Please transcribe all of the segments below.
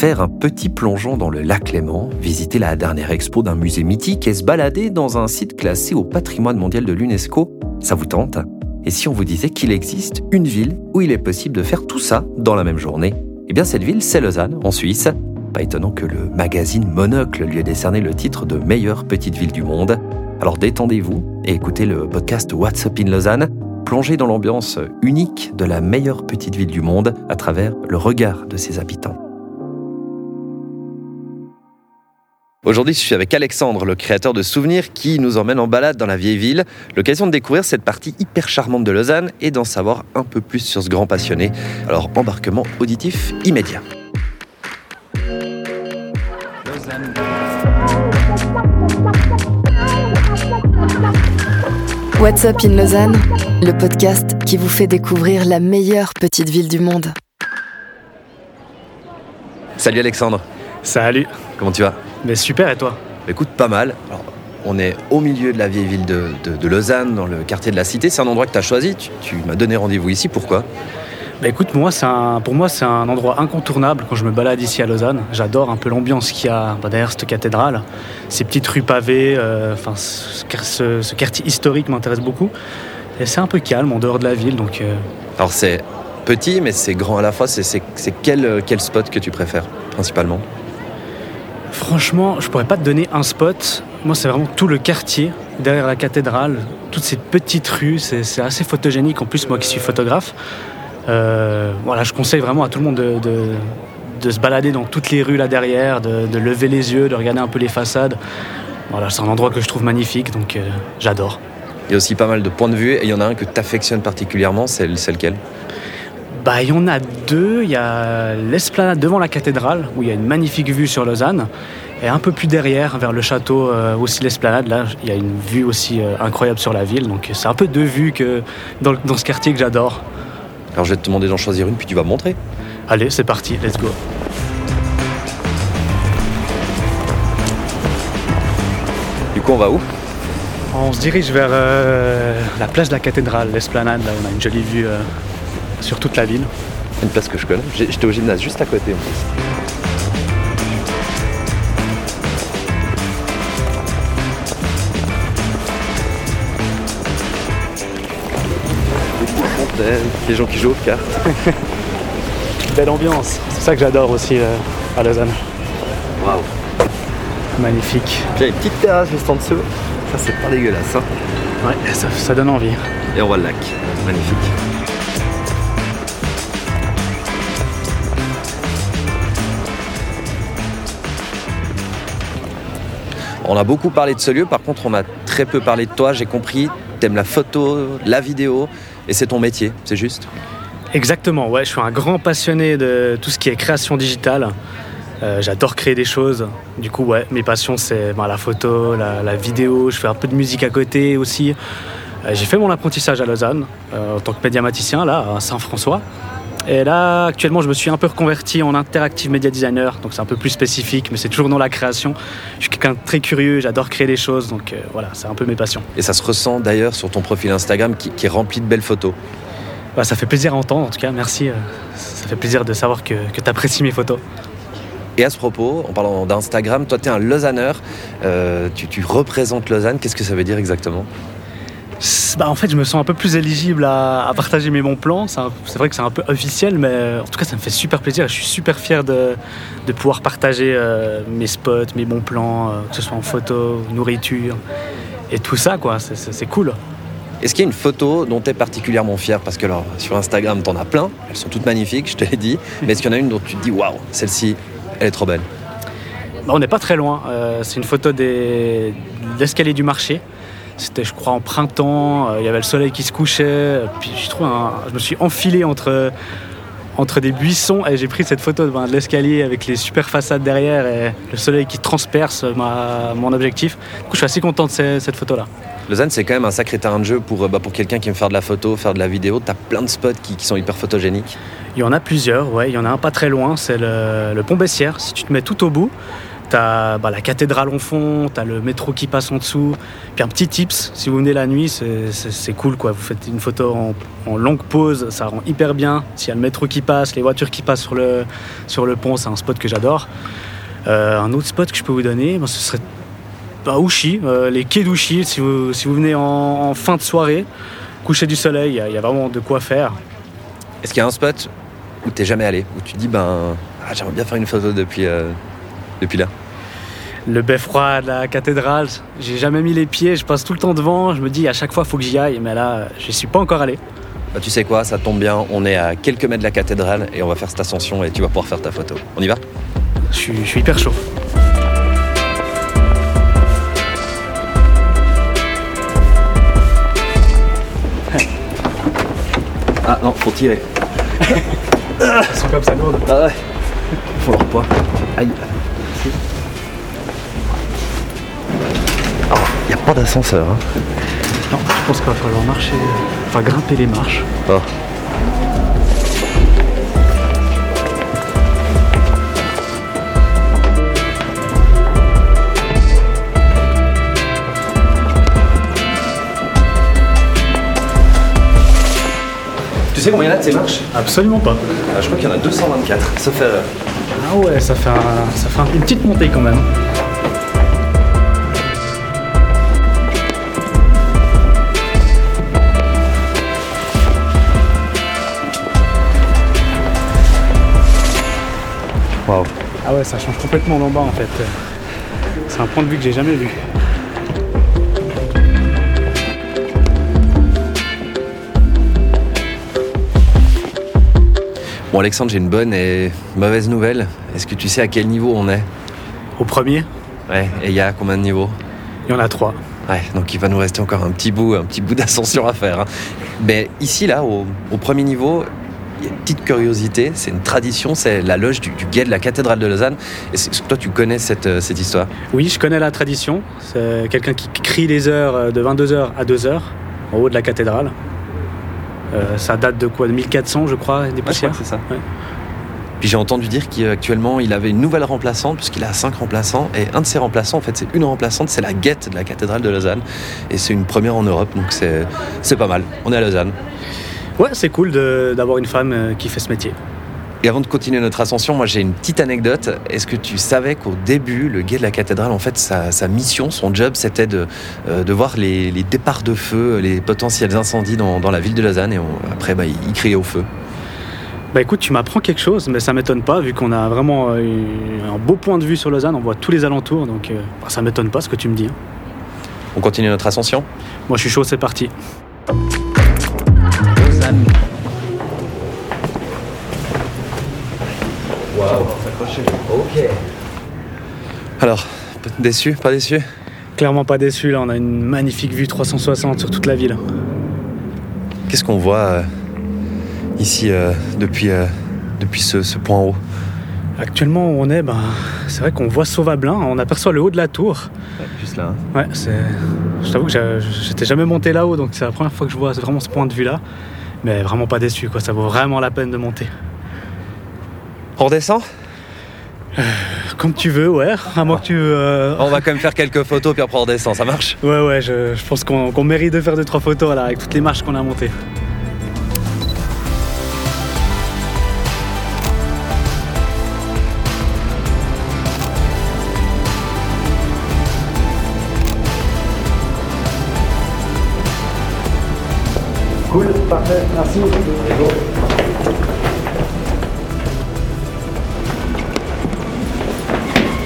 faire un petit plongeon dans le lac Léman, visiter la dernière expo d'un musée mythique et se balader dans un site classé au patrimoine mondial de l'UNESCO, ça vous tente? Et si on vous disait qu'il existe une ville où il est possible de faire tout ça dans la même journée? Eh bien cette ville, c'est Lausanne, en Suisse. Pas étonnant que le magazine Monocle lui ait décerné le titre de meilleure petite ville du monde. Alors détendez-vous et écoutez le podcast What's Up in Lausanne, plongez dans l'ambiance unique de la meilleure petite ville du monde à travers le regard de ses habitants. Aujourd'hui, je suis avec Alexandre, le créateur de Souvenirs, qui nous emmène en balade dans la vieille ville. L'occasion de découvrir cette partie hyper charmante de Lausanne et d'en savoir un peu plus sur ce grand passionné. Alors, embarquement auditif immédiat. What's Up in Lausanne, le podcast qui vous fait découvrir la meilleure petite ville du monde. Salut Alexandre, Salut, comment tu vas? Mais super et toi? Écoute, pas mal. Alors, on est au milieu de la vieille ville de, de- de Lausanne, dans le quartier de la Cité. C'est un endroit que tu as choisi. Tu, tu m'as donné rendez-vous ici. Pourquoi? Bah écoute, moi, c'est un- pour moi c'est un endroit incontournable quand je me balade ici à Lausanne. J'adore un peu l'ambiance qu'il y a bah, derrière cette cathédrale, ces petites rues pavées, euh, enfin ce, ce- ce quartier historique m'intéresse beaucoup. Et c'est un peu calme en dehors de la ville, donc euh, Alors, c'est petit, mais c'est grand à la fois. C'est, quel, euh, quel spot que tu préfères, principalement? Franchement, je pourrais pas te donner un spot. Moi, c'est vraiment tout le quartier derrière la cathédrale, toutes ces petites rues, c'est assez photogénique. En plus, moi qui suis photographe, euh, je conseille vraiment à tout le monde de, se balader dans toutes les rues là derrière, de, lever les yeux, de regarder un peu les façades. Voilà, c'est un endroit que je trouve magnifique, donc euh, j'adore. Il y a aussi pas mal de points de vue. Et il y en a un que tu affectionnes particulièrement. C'est lequel? Bah, il y en a deux. Il y a l'esplanade devant la cathédrale, où il y a une magnifique vue sur Lausanne. Et un peu plus derrière, vers le château, euh, aussi l'esplanade, là, il y a une vue aussi euh, incroyable sur la ville. Donc c'est un peu deux vues que, dans, ce quartier que j'adore. Alors, je vais te demander d'en choisir une, puis tu vas me montrer. Allez, c'est parti, let's go. Du coup, on va où? On se dirige vers euh, la place de la cathédrale, l'esplanade. Là, on a une jolie vue sur toute la ville. Une place que je connais. J'ai- J'étais au gymnase juste à côté, Les gens qui jouent aux cartes. Belle ambiance, c'est ça que j'adore aussi euh, à Lausanne. Waouh Magnifique. Puis il y a une petite terrasse juste en dessous. Ça, c'est pas dégueulasse. Hein Ouais, ça, ça donne envie. Et on voit le lac. Magnifique. On a beaucoup parlé de ce lieu, par contre on a très peu parlé de toi, j'ai compris. T'aimes la photo, la vidéo, et c'est ton métier, c'est juste Exactement, ouais, je suis un grand passionné de tout ce qui est création digitale. Euh, J'adore créer des choses. Du coup, mes passions, c'est ben, la photo, la, la vidéo. Je fais un peu de musique à côté aussi. Euh, J'ai fait mon apprentissage à Lausanne euh, en tant que médiamaticien, là, à Saint-François. Et là, actuellement, je me suis un peu reconverti en interactive media designer, donc c'est un peu plus spécifique, mais c'est toujours dans la création. Je suis quelqu'un de très curieux, j'adore créer des choses, donc euh, voilà, c'est un peu mes passions. Et ça se ressent d'ailleurs sur ton profil Instagram qui, qui est rempli de belles photos. Bah, ça fait plaisir à entendre, en tout cas, merci. euh, ça fait plaisir de savoir que, que tu apprécies mes photos. Et à ce propos, en parlant d'Instagram, toi tu es un Lausanneur, euh, tu, tu représentes Lausanne, qu'est-ce que ça veut dire exactement? Bah, en fait, je me sens un peu plus éligible à, à partager mes bons plans. C'est vrai que c'est un peu officiel, mais euh, en tout cas, ça me fait super plaisir. Je suis super fier de, de pouvoir partager euh, mes spots, mes bons plans, euh, que ce soit en photo, nourriture et tout ça, quoi. C'est- cool. Est-ce qu'il y a une photo dont tu es particulièrement fier? Parce que alors, sur Instagram, t'en as plein, elles sont toutes magnifiques, je te l'ai dit. Mais est-ce qu'il y en a une dont tu te dis, waouh, celle-ci, elle est trop belle? Bah, on n'est pas très loin. Euh, c'est une photo des- de l'escalier du marché. C'était, je crois, en printemps. Euh, Il y avait le soleil qui se couchait. Puis je trouve, un- je me suis enfilé entre entre des buissons et j'ai pris cette photo ben, de l'escalier avec les super façades derrière et le soleil qui transperce ma- mon objectif. Du coup, je suis assez content de ce- cette photo-là. Lausanne, c'est quand même un sacré terrain de jeu pour, euh, bah, pour quelqu'un qui aime faire de la photo, faire de la vidéo. Tu as plein de spots qui, qui sont hyper photogéniques. Il y en a plusieurs, ouais. Il y en a un pas très loin, c'est le, le pont Bessières. Si tu te mets tout au bout, T'as bah, la cathédrale en fond, t'as le métro qui passe en dessous. Puis un petit tips, si vous venez la nuit, c'est- cool quoi. Vous faites une photo en, longue pause, ça rend hyper bien. S'il y a le métro qui passe, les voitures qui passent sur le, pont, c'est un spot que j'adore. Euh, un autre spot que je peux vous donner, bah, ce serait bah, euh, les quais d'Ouchy. Si vous, venez en, fin de soirée, coucher du soleil, il y a- vraiment de quoi faire. Est-ce qu'il y a un spot où t'es jamais allé Où tu dis, ben, ah, j'aimerais bien faire une photo depuis, euh, depuis là Le beffroi de la cathédrale, j'ai jamais mis les pieds, je passe tout le temps devant, je me dis à chaque fois faut que j'y aille, mais là je suis pas encore allé. Bah, Tu sais quoi, ça tombe bien, on est à quelques mètres de la cathédrale et on va faire cette ascension et tu vas pouvoir faire ta photo. On y va? Je suis, je suis hyper chaud. Ah non, faut tirer. Ils sont comme ça lourdes. Ah ouais, faut leur poids. Aïe. Pas d'ascenseur. Hein. Non, je pense qu'il va falloir marcher, enfin grimper les marches. Oh. Tu sais combien il y en a de ces marches? Absolument pas. Ah, Je crois qu'il y en a 224, sauf erreur. Ah ouais, ça fait, un- ça fait un- une petite montée quand même. Waouh. Ah ouais, ça change complètement d'en bas en fait. C'est un point de vue que j'ai jamais vu. Bon Alexandre, j'ai une bonne et mauvaise nouvelle. Est-ce que tu sais à quel niveau on est? Au premier, Ouais, et il y a combien de niveaux? Il y en a trois. Ouais, donc il va nous rester encore un petit bout, un petit bout d'ascension à faire. hein. Mais ici, là, au, au premier niveau, il y a une petite curiosité, c'est une tradition, c'est la loge du, du guet de la cathédrale de Lausanne. Toi, tu connais cette, euh, cette histoire? Oui, je connais la tradition. C'est quelqu'un qui crie les heures euh, de 22h à 2h en haut de la cathédrale. Euh, ça date de quoi? De 1400, je crois, des poussières. c'est ça. Ouais. Puis j'ai entendu dire qu'actuellement, il avait une nouvelle remplaçante, puisqu'il a cinq remplaçants, et un de ses remplaçants, en fait, c'est une remplaçante, c'est la guette de la cathédrale de Lausanne. Et c'est une première en Europe, donc c'est pas mal. On est à Lausanne. Ouais, c'est cool d'avoir une femme euh, qui fait ce métier. Et avant de continuer notre ascension, moi j'ai une petite anecdote. Est-ce que tu savais qu'au début, le guet de la cathédrale, en fait, sa, sa mission, son job, c'était de, euh, de voir les, les départs de feu, les potentiels incendies dans, dans la ville de Lausanne, et on- après, bah, il, il criait au feu. Bah écoute, tu m'apprends quelque chose, mais ça m'étonne pas, vu qu'on a vraiment euh, un beau point de vue sur Lausanne, on voit tous les alentours, donc euh, bah, ça m'étonne pas ce que tu me dis. hein. On continue notre ascension? Moi je suis chaud, c'est parti. Alors, déçu, pas déçu? Clairement pas déçu, là on a une magnifique vue 360 sur toute la ville. Qu'est-ce qu'on voit euh, ici euh, depuis, euh, depuis ce, ce point haut? Actuellement où on est, ben, c'est vrai qu'on voit Sauvablin, on aperçoit le haut de la tour. Juste là. Ouais, c'est. Je t'avoue que j'étais jamais monté là-haut, donc c'est la première fois que je vois vraiment ce point de vue-là. Mais vraiment pas déçu, quoi. Ça vaut vraiment la peine de monter. On redescend? Comme tu veux, ouais. À moins que tu. euh, On va quand même faire quelques photos, puis après on redescend, ça marche? Ouais, ouais, je, je pense qu'on qu'on mérite de faire deux, trois photos là, avec toutes les marches qu'on a montées. Parfait, merci.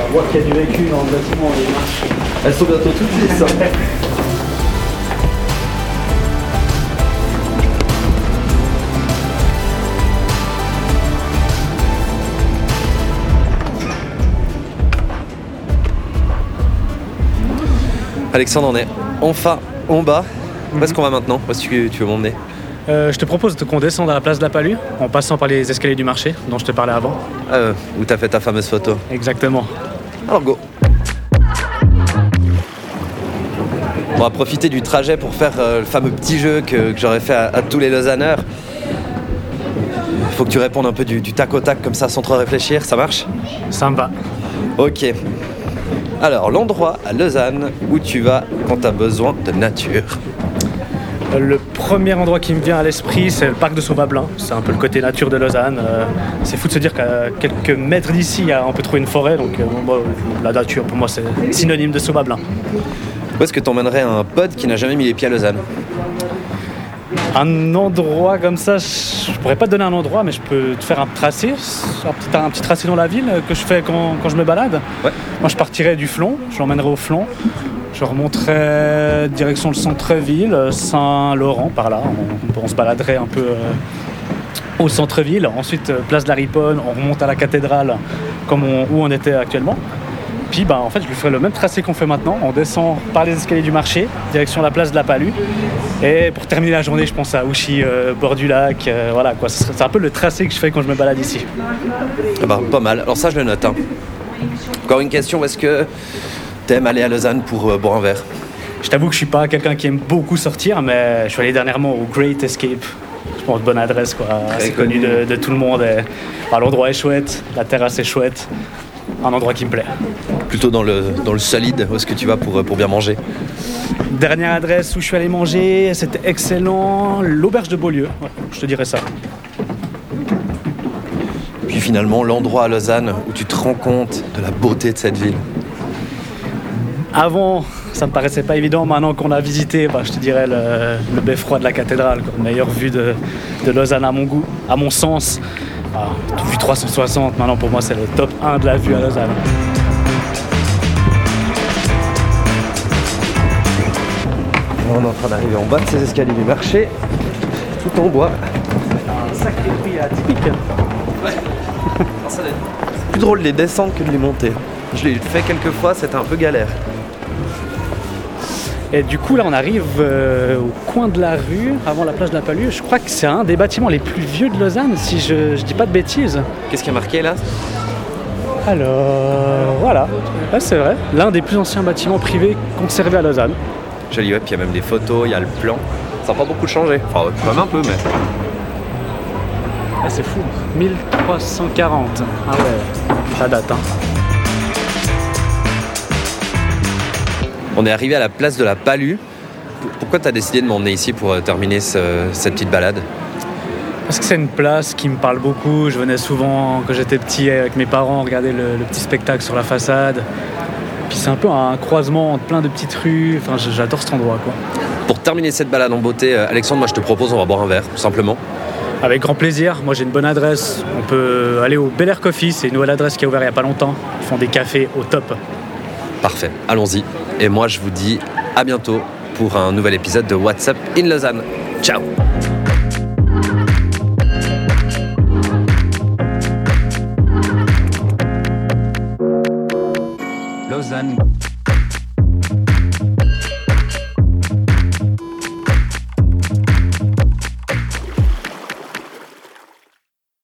On voit qu'il y a du vécu dans le bâtiment, les marches. Elles sont bientôt toutes les Alexandre, on est enfin en bas. Où est-ce qu'on va maintenant? Où est-ce que tu veux m'emmener? Euh, je te propose qu'on descende à la place de la Palue en passant par les escaliers du marché dont je te parlais avant. euh, Où t'as fait ta fameuse photo Exactement. Alors go On va profiter du trajet pour faire euh, le fameux petit jeu que, que j'aurais fait à, à tous les Lausanneurs. Faut que tu répondes un peu du, du tac au tac comme ça sans trop réfléchir, ça marche? Ça me va. Ok. Alors, l'endroit à Lausanne où tu vas quand tu as besoin de nature. Le premier endroit qui me vient à l'esprit, c'est le parc de Sauvablin. C'est un peu le côté nature de Lausanne. Euh, c'est fou de se dire qu'à quelques mètres d'ici, on peut trouver une forêt. Donc, euh, la nature, pour moi, c'est synonyme de Sauvablin. Où est-ce que tu emmènerais un pote qui n'a jamais mis les pieds à Lausanne? Un endroit comme ça, je pourrais pas te donner un endroit, mais je peux te faire un tracé, un petit, tracé dans la ville que je fais quand, je me balade. Moi, je partirais du Flon, je l'emmènerais au Flon. Je remonterais direction le centre-ville, Saint-Laurent, par là. On, se baladerait un peu euh, au centre-ville. Ensuite, euh, place de la Riponne, on remonte à la cathédrale, comme où on était actuellement. Bah, en fait, je lui ferai le même tracé qu'on fait maintenant. On descend par les escaliers du marché, direction la place de la Palue. Et pour terminer la journée, je pense à Ouchy, euh, bord du lac. Euh, voilà quoi. C'est un peu le tracé que je fais quand je me balade ici. Ah bah, pas mal. Alors ça, je le note. Hein. Encore une question est-ce que t'aimes aller à Lausanne pour euh, boire un verre? Je t'avoue que je suis pas quelqu'un qui aime beaucoup sortir, mais je suis allé dernièrement au Great Escape. Je pense bonne adresse quoi. C'est connu de, tout le monde. Bah, l'endroit est chouette, la terrasse est chouette un endroit qui me plaît. Plutôt dans le, dans le solide, où est-ce que tu vas pour, pour bien manger Dernière adresse où je suis allé manger, c'était excellent, l'auberge de Beaulieu, je te dirais ça. Puis finalement, l'endroit à Lausanne où tu te rends compte de la beauté de cette ville. Avant, ça me paraissait pas évident. Maintenant qu'on a visité, bah, je te dirais le, le beffroi de la cathédrale, meilleure vue de, de Lausanne à mon goût, à mon sens. Ah, vue 360, maintenant pour moi c'est le top 1 de la vue à Lausanne. On est en train d'arriver en bas de ces escaliers du marché, tout en bois. Un sacré prix atypique. Ouais. c'est plus drôle de les descendre que de les monter. Je l'ai fait quelques fois, c'était un peu galère. Et du coup, là, on arrive euh, au coin de la rue, avant la plage de la Palue. Je crois que c'est un des bâtiments les plus vieux de Lausanne, si je, je dis pas de bêtises. Qu'est-ce qui a marqué là? Alors, voilà. c'est vrai. L'un des plus anciens bâtiments privés conservés à Lausanne. Joli, ouais. Puis il y a même des photos, il y a le plan. Ça n'a pas beaucoup changé. Enfin, quand même un peu, mais. Ah, c'est fou. 1340. Ah ouais, ça date, hein. On est arrivé à la place de la Palue. Pourquoi tu as décidé de m'emmener ici pour euh, terminer cette petite balade? Parce que c'est une place qui me parle beaucoup. Je venais souvent, quand j'étais petit, avec mes parents, regarder le, petit spectacle sur la façade. Puis c'est un peu un croisement entre plein de petites rues. Enfin, j'adore cet endroit. Quoi. Pour terminer cette balade en beauté, euh, Alexandre, moi je te propose, on va boire un verre, tout simplement. Avec grand plaisir. Moi j'ai une bonne adresse. On peut aller au Bel Air Coffee. C'est une nouvelle adresse qui a ouvert il n'y a pas longtemps. Ils font des cafés au top. Parfait. Allons-y. Et moi, je vous dis à bientôt pour un nouvel épisode de WhatsApp in Lausanne. Ciao Lausanne